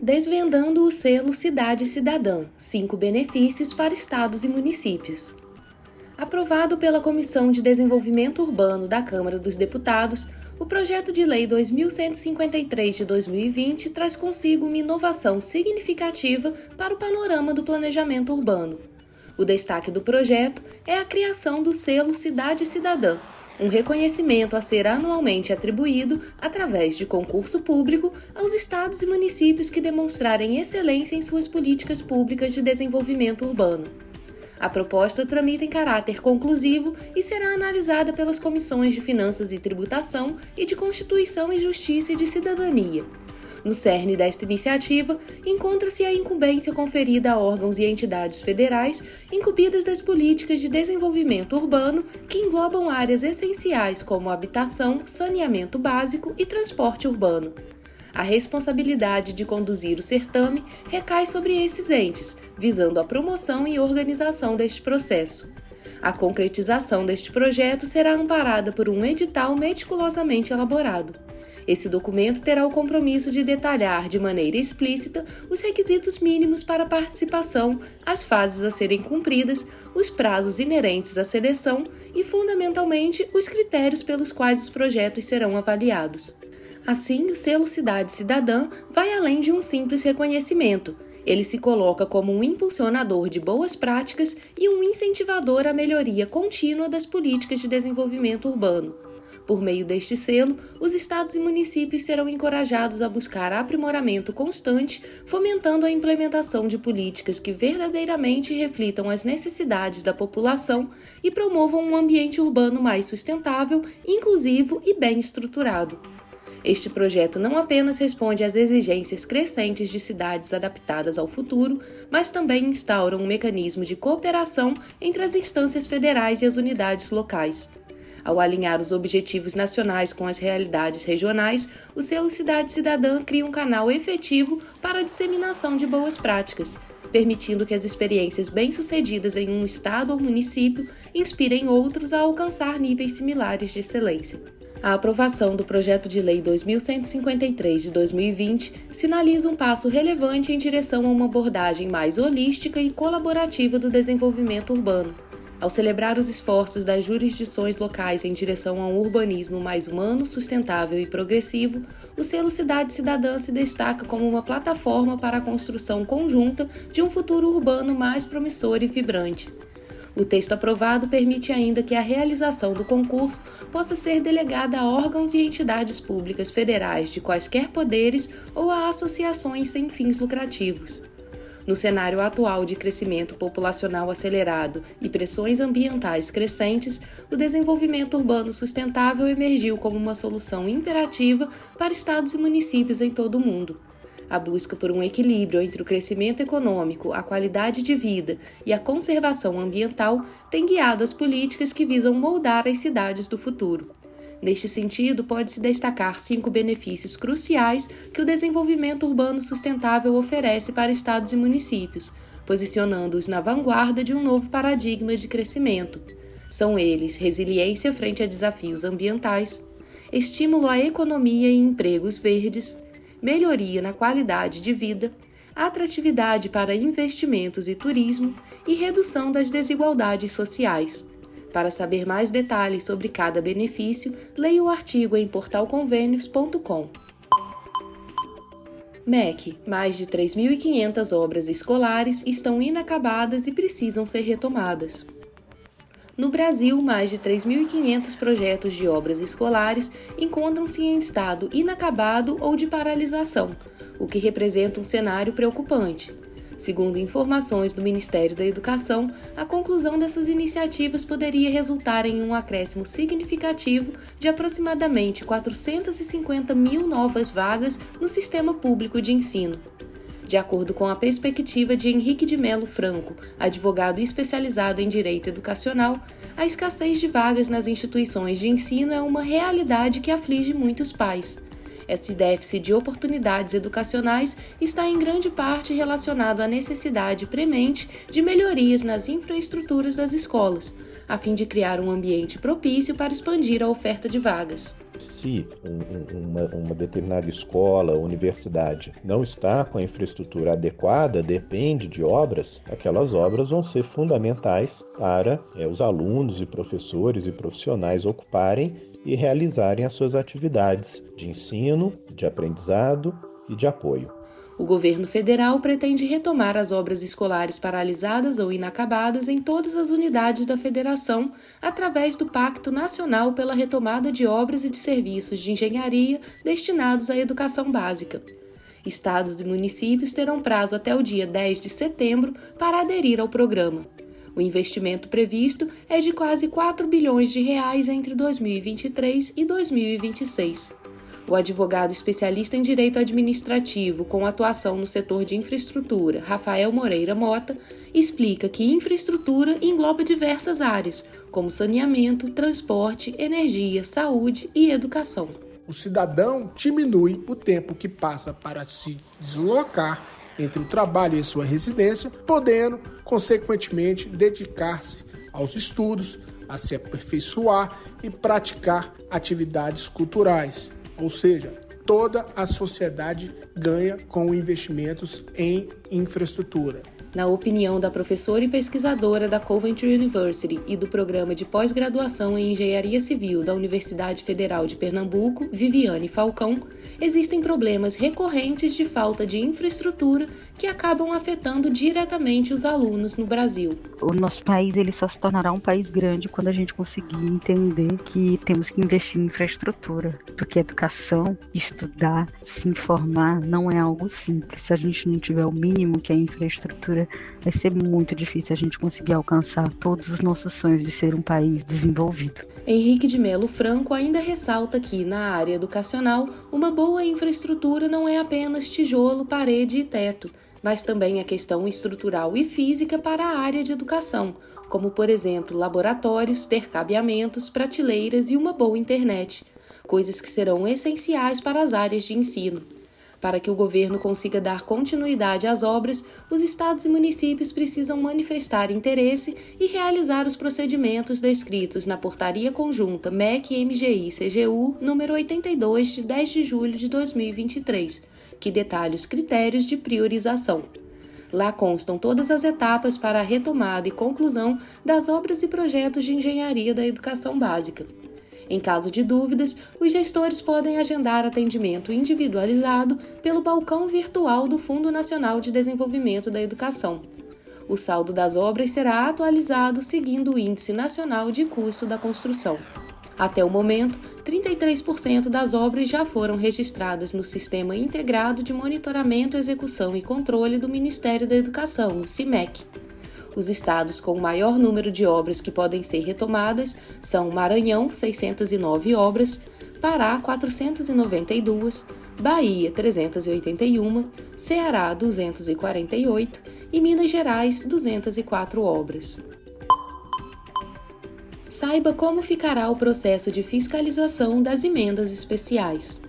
Desvendando o selo Cidade Cidadã: cinco benefícios para estados e municípios. Aprovado pela Comissão de Desenvolvimento Urbano da Câmara dos Deputados, o projeto de lei 2153 de 2020 traz consigo uma inovação significativa para o panorama do planejamento urbano. O destaque do projeto é a criação do selo Cidade Cidadã, um reconhecimento a ser anualmente atribuído, através de concurso público, aos estados e municípios que demonstrarem excelência em suas políticas públicas de desenvolvimento urbano. A proposta tramita em caráter conclusivo e será analisada pelas comissões de Finanças e Tributação e de Constituição e Justiça e de Cidadania, no cerne desta iniciativa, encontra-se a incumbência conferida a órgãos e entidades federais incumbidas das políticas de desenvolvimento urbano que englobam áreas essenciais como habitação, saneamento básico e transporte urbano. A responsabilidade de conduzir o certame recai sobre esses entes, visando a promoção e organização deste processo. A concretização deste projeto será amparada por um edital meticulosamente elaborado. Esse documento terá o compromisso de detalhar de maneira explícita os requisitos mínimos para participação, as fases a serem cumpridas, os prazos inerentes à seleção e, fundamentalmente, os critérios pelos quais os projetos serão avaliados. Assim, o selo Cidade Cidadã vai além de um simples reconhecimento. Ele se coloca como um impulsionador de boas práticas e um incentivador à melhoria contínua das políticas de desenvolvimento urbano. Por meio deste selo, os estados e municípios serão encorajados a buscar aprimoramento constante, fomentando a implementação de políticas que verdadeiramente reflitam as necessidades da população e promovam um ambiente urbano mais sustentável, inclusivo e bem estruturado. Este projeto não apenas responde às exigências crescentes de cidades adaptadas ao futuro, mas também instaura um mecanismo de cooperação entre as instâncias federais e as unidades locais. Ao alinhar os objetivos nacionais com as realidades regionais, o selo Cidade Cidadã cria um canal efetivo para a disseminação de boas práticas, permitindo que as experiências bem-sucedidas em um estado ou município inspirem outros a alcançar níveis similares de excelência. A aprovação do projeto de lei 2153 de 2020 sinaliza um passo relevante em direção a uma abordagem mais holística e colaborativa do desenvolvimento urbano ao celebrar os esforços das jurisdições locais em direção a um urbanismo mais humano, sustentável e progressivo, o selo Cidade Cidadã se destaca como uma plataforma para a construção conjunta de um futuro urbano mais promissor e vibrante. O texto aprovado permite ainda que a realização do concurso possa ser delegada a órgãos e entidades públicas federais de quaisquer poderes ou a associações sem fins lucrativos. No cenário atual de crescimento populacional acelerado e pressões ambientais crescentes, o desenvolvimento urbano sustentável emergiu como uma solução imperativa para estados e municípios em todo o mundo. A busca por um equilíbrio entre o crescimento econômico, a qualidade de vida e a conservação ambiental tem guiado as políticas que visam moldar as cidades do futuro. Neste sentido, pode-se destacar cinco benefícios cruciais que o desenvolvimento urbano sustentável oferece para estados e municípios, posicionando-os na vanguarda de um novo paradigma de crescimento. São eles resiliência frente a desafios ambientais, estímulo à economia e empregos verdes, melhoria na qualidade de vida, atratividade para investimentos e turismo e redução das desigualdades sociais. Para saber mais detalhes sobre cada benefício, leia o artigo em portalconvênios.com. MEC, mais de 3.500 obras escolares estão inacabadas e precisam ser retomadas. No Brasil, mais de 3.500 projetos de obras escolares encontram-se em estado inacabado ou de paralisação, o que representa um cenário preocupante. Segundo informações do Ministério da Educação, a conclusão dessas iniciativas poderia resultar em um acréscimo significativo de aproximadamente 450 mil novas vagas no sistema público de ensino. De acordo com a perspectiva de Henrique de Melo Franco, advogado especializado em direito educacional, a escassez de vagas nas instituições de ensino é uma realidade que aflige muitos pais. Esse déficit de oportunidades educacionais está em grande parte relacionado à necessidade premente de melhorias nas infraestruturas das escolas, a fim de criar um ambiente propício para expandir a oferta de vagas. Se uma, uma, determinada escola, universidade não está com a infraestrutura adequada, depende de obras, aquelas obras vão ser fundamentais para é, os alunos e professores e profissionais ocuparem e realizarem as suas atividades de ensino, de aprendizado e de apoio. O governo federal pretende retomar as obras escolares paralisadas ou inacabadas em todas as unidades da federação através do Pacto Nacional pela Retomada de Obras e de Serviços de Engenharia destinados à educação básica. Estados e municípios terão prazo até o dia 10 de setembro para aderir ao programa. O investimento previsto é de quase 4 bilhões de reais entre 2023 e 2026. O advogado especialista em direito administrativo com atuação no setor de infraestrutura, Rafael Moreira Mota, explica que infraestrutura engloba diversas áreas, como saneamento, transporte, energia, saúde e educação. O cidadão diminui o tempo que passa para se deslocar entre o trabalho e sua residência, podendo, consequentemente, dedicar-se aos estudos, a se aperfeiçoar e praticar atividades culturais, ou seja, toda a sociedade ganha com investimentos em infraestrutura. Na opinião da professora e pesquisadora da Coventry University e do programa de pós-graduação em Engenharia Civil da Universidade Federal de Pernambuco, Viviane Falcão, existem problemas recorrentes de falta de infraestrutura que acabam afetando diretamente os alunos no Brasil. O nosso país ele só se tornará um país grande quando a gente conseguir entender que temos que investir em infraestrutura, porque educação, estudar, se informar não é algo simples. Se a gente não tiver o mínimo que é a vai ser muito difícil a gente conseguir alcançar todos os nossos sonhos de ser um país desenvolvido. Henrique de Melo Franco ainda ressalta que, na área educacional, uma boa infraestrutura não é apenas tijolo, parede e teto, mas também a questão estrutural e física para a área de educação, como, por exemplo, laboratórios, ter cabeamentos, prateleiras e uma boa internet, coisas que serão essenciais para as áreas de ensino. Para que o governo consiga dar continuidade às obras, os estados e municípios precisam manifestar interesse e realizar os procedimentos descritos na Portaria Conjunta MEC-MGI-CGU número 82 de 10 de julho de 2023, que detalha os critérios de priorização. Lá constam todas as etapas para a retomada e conclusão das obras e projetos de engenharia da educação básica. Em caso de dúvidas, os gestores podem agendar atendimento individualizado pelo balcão virtual do Fundo Nacional de Desenvolvimento da Educação. O saldo das obras será atualizado seguindo o Índice Nacional de Custo da Construção. Até o momento, 33% das obras já foram registradas no Sistema Integrado de Monitoramento, Execução e Controle do Ministério da Educação, o CIMEC. Os estados com o maior número de obras que podem ser retomadas são Maranhão, 609 obras, Pará, 492, Bahia, 381, Ceará, 248 e Minas Gerais, 204 obras. Saiba como ficará o processo de fiscalização das emendas especiais.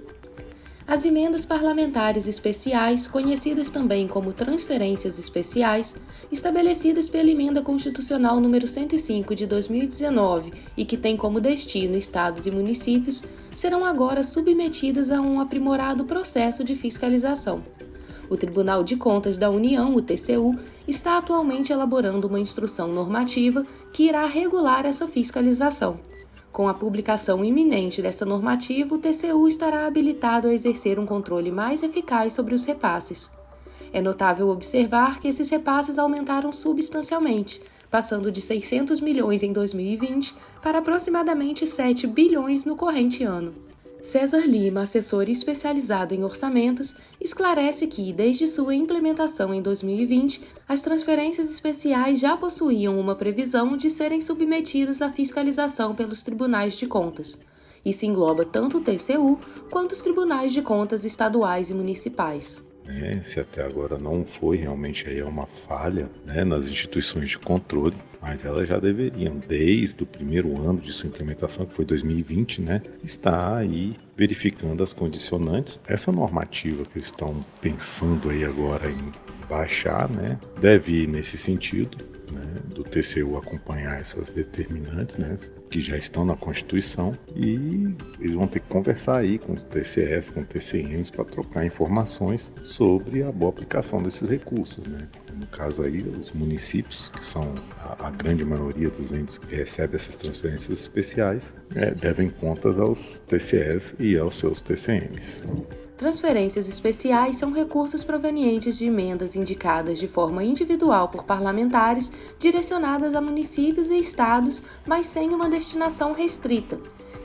As emendas parlamentares especiais, conhecidas também como transferências especiais, estabelecidas pela Emenda Constitucional número 105 de 2019 e que tem como destino estados e municípios, serão agora submetidas a um aprimorado processo de fiscalização. O Tribunal de Contas da União, o TCU, está atualmente elaborando uma instrução normativa que irá regular essa fiscalização. Com a publicação iminente dessa normativa, o TCU estará habilitado a exercer um controle mais eficaz sobre os repasses. É notável observar que esses repasses aumentaram substancialmente, passando de 600 milhões em 2020 para aproximadamente 7 bilhões no corrente ano. César Lima, assessor especializado em orçamentos, esclarece que, desde sua implementação em 2020, as transferências especiais já possuíam uma previsão de serem submetidas à fiscalização pelos tribunais de contas. Isso engloba tanto o TCU quanto os tribunais de contas estaduais e municipais. né, se até agora não foi realmente aí uma falha né, nas instituições de controle, mas elas já deveriam, desde o primeiro ano de sua implementação, que foi 2020, né, estar aí verificando as condicionantes. Essa normativa que eles estão pensando aí agora em baixar, né, deve ir nesse sentido, né, do TCU acompanhar essas determinantes, né, que já estão na Constituição, e eles vão ter que conversar aí com os TCS, com os TCMs, para trocar informações sobre a boa aplicação desses recursos. Né. No caso aí, os municípios, que são a, a grande maioria dos entes que recebem essas transferências especiais, é, devem contas aos TCS e aos seus TCMs. Transferências especiais são recursos provenientes de emendas indicadas de forma individual por parlamentares, direcionadas a municípios e estados, mas sem uma destinação restrita.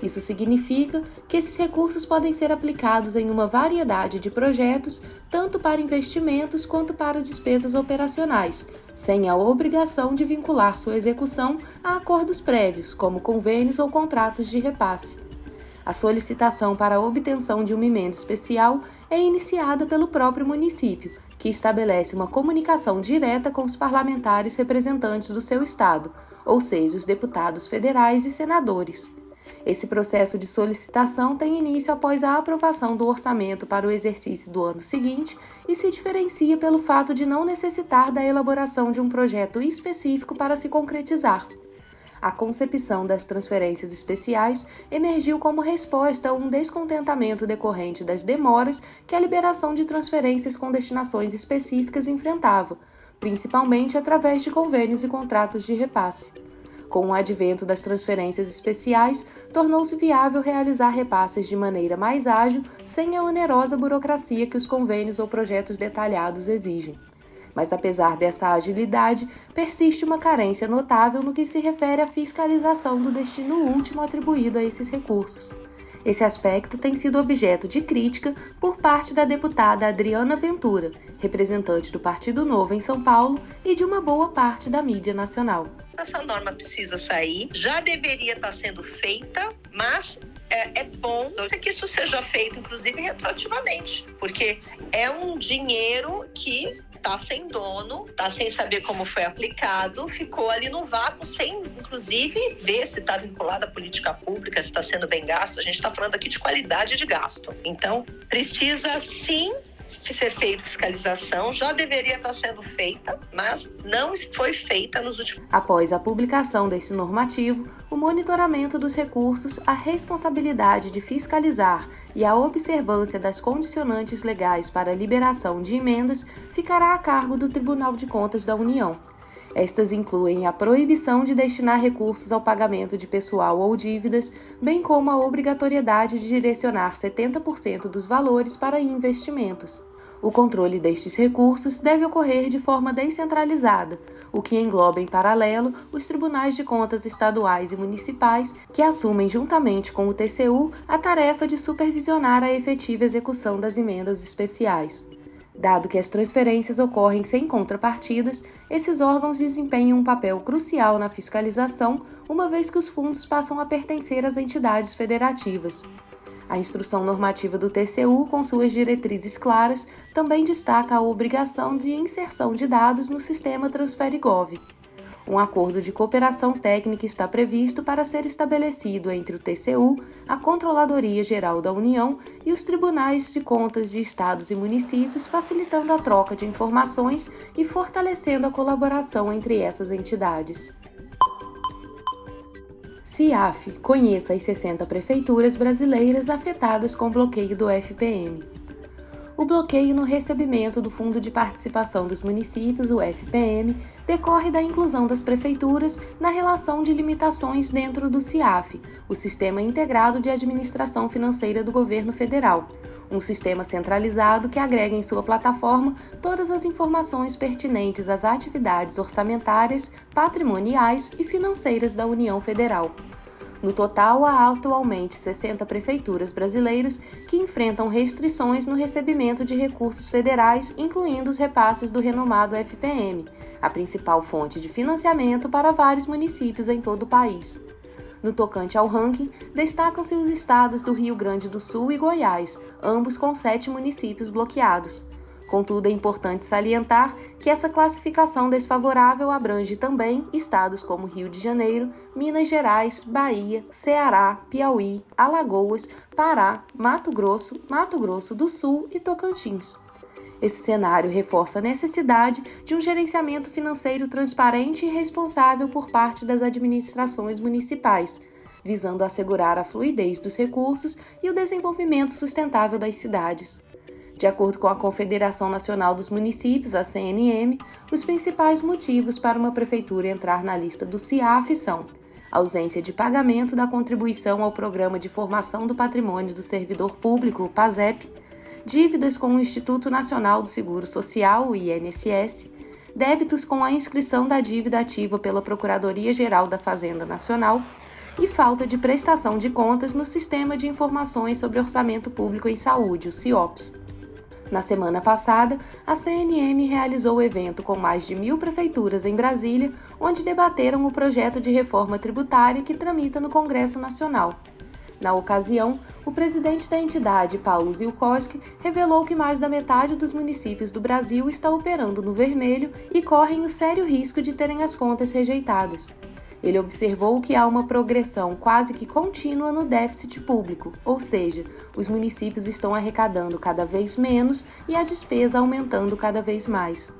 Isso significa que esses recursos podem ser aplicados em uma variedade de projetos, tanto para investimentos quanto para despesas operacionais, sem a obrigação de vincular sua execução a acordos prévios, como convênios ou contratos de repasse. A solicitação para a obtenção de uma emenda especial é iniciada pelo próprio município, que estabelece uma comunicação direta com os parlamentares representantes do seu estado, ou seja, os deputados federais e senadores. Esse processo de solicitação tem início após a aprovação do orçamento para o exercício do ano seguinte e se diferencia pelo fato de não necessitar da elaboração de um projeto específico para se concretizar a concepção das transferências especiais emergiu como resposta a um descontentamento decorrente das demoras que a liberação de transferências com destinações específicas enfrentava, principalmente através de convênios e contratos de repasse. Com o advento das transferências especiais, tornou-se viável realizar repasses de maneira mais ágil, sem a onerosa burocracia que os convênios ou projetos detalhados exigem. Mas apesar dessa agilidade, persiste uma carência notável no que se refere à fiscalização do destino último atribuído a esses recursos. Esse aspecto tem sido objeto de crítica por parte da deputada Adriana Ventura, representante do Partido Novo em São Paulo, e de uma boa parte da mídia nacional. Essa norma precisa sair, já deveria estar sendo feita, mas é, é bom que isso seja feito, inclusive retroativamente, porque é um dinheiro que tá sem dono, tá sem saber como foi aplicado, ficou ali no vácuo, sem inclusive ver se está vinculado à política pública, se está sendo bem gasto. A gente está falando aqui de qualidade de gasto. Então, precisa sim ser feita fiscalização, já deveria estar sendo feita, mas não foi feita nos últimos. Após a publicação desse normativo, o monitoramento dos recursos, a responsabilidade de fiscalizar e a observância das condicionantes legais para a liberação de emendas ficará a cargo do Tribunal de Contas da União. Estas incluem a proibição de destinar recursos ao pagamento de pessoal ou dívidas, bem como a obrigatoriedade de direcionar 70% dos valores para investimentos. O controle destes recursos deve ocorrer de forma descentralizada, o que engloba em paralelo os tribunais de contas estaduais e municipais, que assumem juntamente com o TCU a tarefa de supervisionar a efetiva execução das emendas especiais. Dado que as transferências ocorrem sem contrapartidas, esses órgãos desempenham um papel crucial na fiscalização, uma vez que os fundos passam a pertencer às entidades federativas. A instrução normativa do TCU, com suas diretrizes claras, também destaca a obrigação de inserção de dados no sistema TransfereGov. Um acordo de cooperação técnica está previsto para ser estabelecido entre o TCU, a Controladoria Geral da União e os tribunais de contas de estados e municípios, facilitando a troca de informações e fortalecendo a colaboração entre essas entidades. CIAF conheça as 60 prefeituras brasileiras afetadas com bloqueio do FPM. O bloqueio no recebimento do Fundo de Participação dos Municípios, o FPM, decorre da inclusão das prefeituras na relação de limitações dentro do CIAF, o Sistema Integrado de Administração Financeira do Governo Federal, um sistema centralizado que agrega em sua plataforma todas as informações pertinentes às atividades orçamentárias, patrimoniais e financeiras da União Federal. No total, há atualmente 60 prefeituras brasileiras que enfrentam restrições no recebimento de recursos federais, incluindo os repasses do renomado FPM, a principal fonte de financiamento para vários municípios em todo o país. No tocante ao ranking, destacam-se os estados do Rio Grande do Sul e Goiás, ambos com sete municípios bloqueados. Contudo, é importante salientar que essa classificação desfavorável abrange também estados como Rio de Janeiro, Minas Gerais, Bahia, Ceará, Piauí, Alagoas, Pará, Mato Grosso, Mato Grosso do Sul e Tocantins. Esse cenário reforça a necessidade de um gerenciamento financeiro transparente e responsável por parte das administrações municipais, visando assegurar a fluidez dos recursos e o desenvolvimento sustentável das cidades. De acordo com a Confederação Nacional dos Municípios, a CNM, os principais motivos para uma prefeitura entrar na lista do CIAF são ausência de pagamento da contribuição ao Programa de Formação do Patrimônio do Servidor Público, PASEP, dívidas com o Instituto Nacional do Seguro Social, o INSS, débitos com a inscrição da dívida ativa pela Procuradoria-Geral da Fazenda Nacional e falta de prestação de contas no Sistema de Informações sobre Orçamento Público em Saúde, o CIOPS. Na semana passada, a CNM realizou o evento com mais de mil prefeituras em Brasília, onde debateram o projeto de reforma tributária que tramita no Congresso Nacional. Na ocasião, o presidente da entidade, Paulo Zilkowski, revelou que mais da metade dos municípios do Brasil está operando no vermelho e correm o sério risco de terem as contas rejeitadas. Ele observou que há uma progressão quase que contínua no déficit público, ou seja, os municípios estão arrecadando cada vez menos e a despesa aumentando cada vez mais.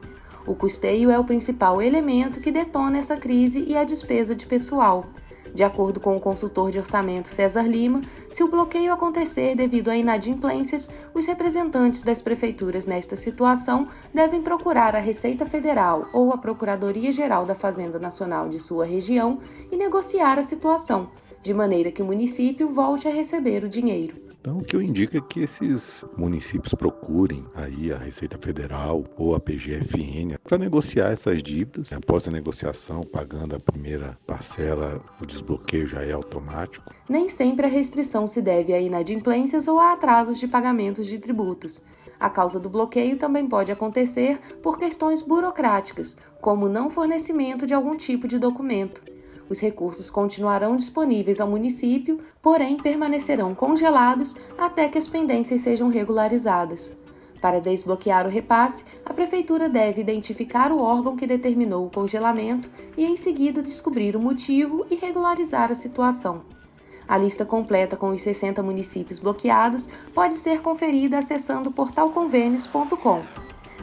O custeio é o principal elemento que detona essa crise e a despesa de pessoal, de acordo com o consultor de orçamento César Lima, se o bloqueio acontecer devido a inadimplências, os representantes das prefeituras nesta situação devem procurar a Receita Federal ou a Procuradoria-Geral da Fazenda Nacional de sua região e negociar a situação, de maneira que o município volte a receber o dinheiro. Então, o que eu indico é que esses municípios procurem aí a Receita Federal ou a PGFN para negociar essas dívidas. Após a negociação, pagando a primeira parcela, o desbloqueio já é automático. Nem sempre a restrição se deve a inadimplências ou a atrasos de pagamentos de tributos. A causa do bloqueio também pode acontecer por questões burocráticas, como não fornecimento de algum tipo de documento. Os recursos continuarão disponíveis ao município, porém permanecerão congelados até que as pendências sejam regularizadas. Para desbloquear o repasse, a Prefeitura deve identificar o órgão que determinou o congelamento e, em seguida, descobrir o motivo e regularizar a situação. A lista completa com os 60 municípios bloqueados pode ser conferida acessando portalconvênios.com.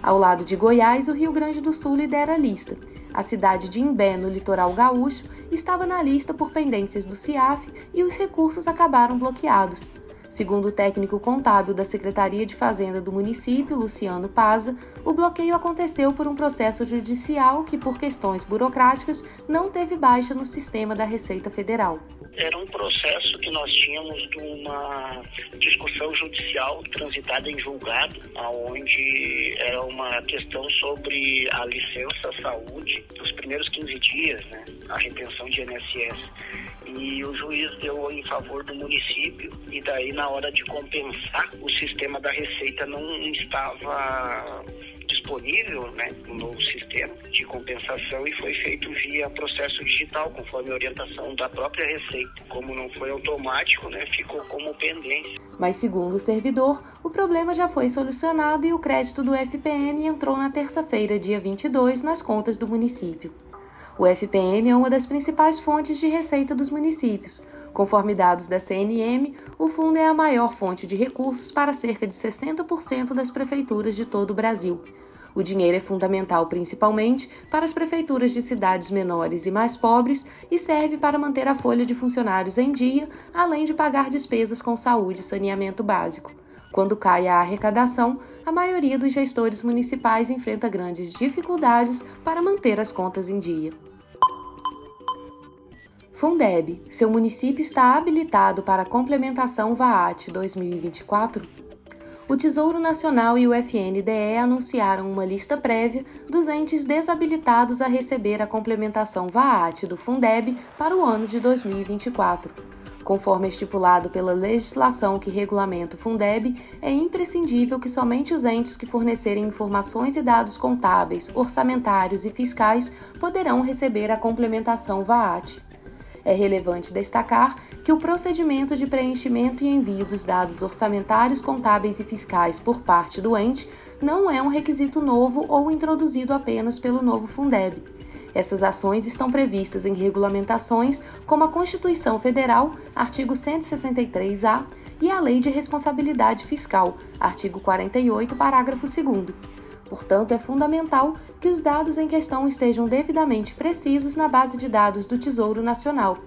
Ao lado de Goiás, o Rio Grande do Sul lidera a lista. A cidade de Imbé, no litoral gaúcho, estava na lista por pendências do CIAF e os recursos acabaram bloqueados. Segundo o técnico contábil da Secretaria de Fazenda do município, Luciano Paza, o bloqueio aconteceu por um processo judicial que, por questões burocráticas, não teve baixa no sistema da Receita Federal. Era um processo que nós tínhamos de uma discussão judicial transitada em julgado, onde era uma questão sobre a licença saúde dos primeiros 15 dias, né, a retenção de INSS e o juiz deu em favor do município e daí na hora de compensar o sistema da receita não estava disponível, né, um novo sistema de compensação e foi feito via processo digital, conforme a orientação da própria Receita. Como não foi automático, né, ficou como pendência. Mas segundo o servidor, o problema já foi solucionado e o crédito do FPM entrou na terça-feira, dia 22, nas contas do município. O FPM é uma das principais fontes de receita dos municípios. Conforme dados da CNM, o fundo é a maior fonte de recursos para cerca de 60% das prefeituras de todo o Brasil. O dinheiro é fundamental principalmente para as prefeituras de cidades menores e mais pobres e serve para manter a folha de funcionários em dia, além de pagar despesas com saúde e saneamento básico. Quando cai a arrecadação, a maioria dos gestores municipais enfrenta grandes dificuldades para manter as contas em dia. Fundeb, seu município está habilitado para a complementação VAAT 2024? O Tesouro Nacional e o FNDE anunciaram uma lista prévia dos entes desabilitados a receber a complementação VAAT do Fundeb para o ano de 2024. Conforme estipulado pela legislação que regulamenta o Fundeb, é imprescindível que somente os entes que fornecerem informações e dados contábeis, orçamentários e fiscais poderão receber a complementação VAAT. É relevante destacar que o procedimento de preenchimento e envio dos dados orçamentários, contábeis e fiscais por parte do ente não é um requisito novo ou introduzido apenas pelo novo Fundeb. Essas ações estão previstas em regulamentações como a Constituição Federal, artigo 163-A, e a Lei de Responsabilidade Fiscal, artigo 48, parágrafo 2. Portanto, é fundamental que os dados em questão estejam devidamente precisos na base de dados do Tesouro Nacional.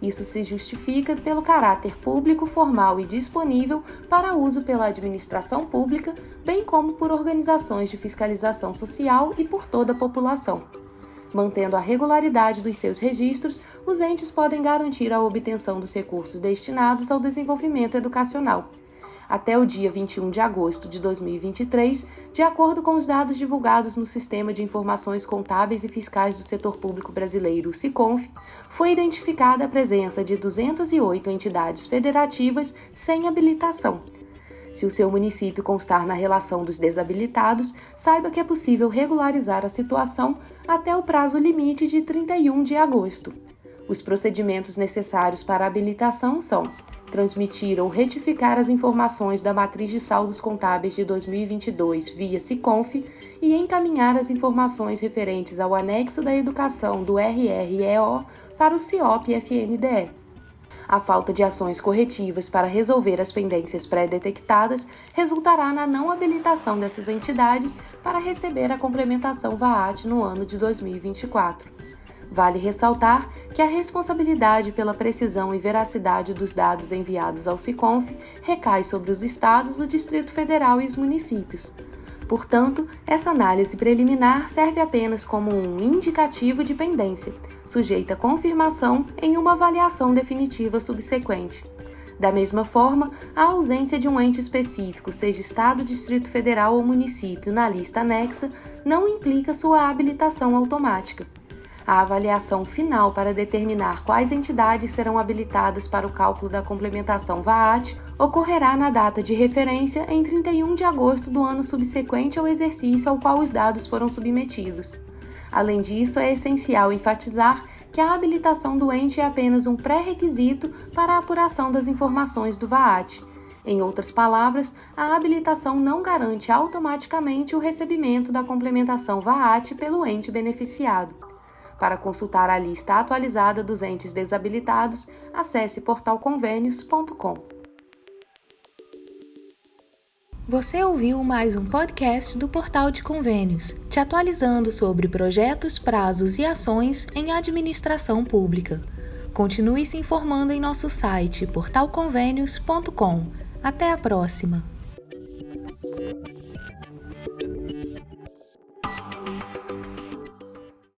Isso se justifica pelo caráter público, formal e disponível para uso pela administração pública, bem como por organizações de fiscalização social e por toda a população. Mantendo a regularidade dos seus registros, os entes podem garantir a obtenção dos recursos destinados ao desenvolvimento educacional. Até o dia 21 de agosto de 2023, de acordo com os dados divulgados no Sistema de Informações Contábeis e Fiscais do Setor Público Brasileiro, SICONF, foi identificada a presença de 208 entidades federativas sem habilitação. Se o seu município constar na relação dos desabilitados, saiba que é possível regularizar a situação até o prazo limite de 31 de agosto. Os procedimentos necessários para habilitação são transmitir ou retificar as informações da matriz de saldos contábeis de 2022 via SICONF e encaminhar as informações referentes ao anexo da educação do RREO para o CIOP-FNDE. A falta de ações corretivas para resolver as pendências pré-detectadas resultará na não habilitação dessas entidades para receber a complementação VAAT no ano de 2024. Vale ressaltar que a responsabilidade pela precisão e veracidade dos dados enviados ao SICONF recai sobre os estados, o Distrito Federal e os municípios. Portanto, essa análise preliminar serve apenas como um indicativo de pendência, sujeita a confirmação em uma avaliação definitiva subsequente. Da mesma forma, a ausência de um ente específico, seja Estado, Distrito Federal ou município, na lista anexa, não implica sua habilitação automática. A avaliação final para determinar quais entidades serão habilitadas para o cálculo da complementação VAAT ocorrerá na data de referência em 31 de agosto do ano subsequente ao exercício ao qual os dados foram submetidos. Além disso, é essencial enfatizar que a habilitação do ente é apenas um pré-requisito para a apuração das informações do VAAT. Em outras palavras, a habilitação não garante automaticamente o recebimento da complementação VAAT pelo ente beneficiado. Para consultar a lista atualizada dos entes desabilitados, acesse portalconvênios.com. Você ouviu mais um podcast do Portal de Convênios, te atualizando sobre projetos, prazos e ações em administração pública. Continue se informando em nosso site portalconvênios.com. Até a próxima!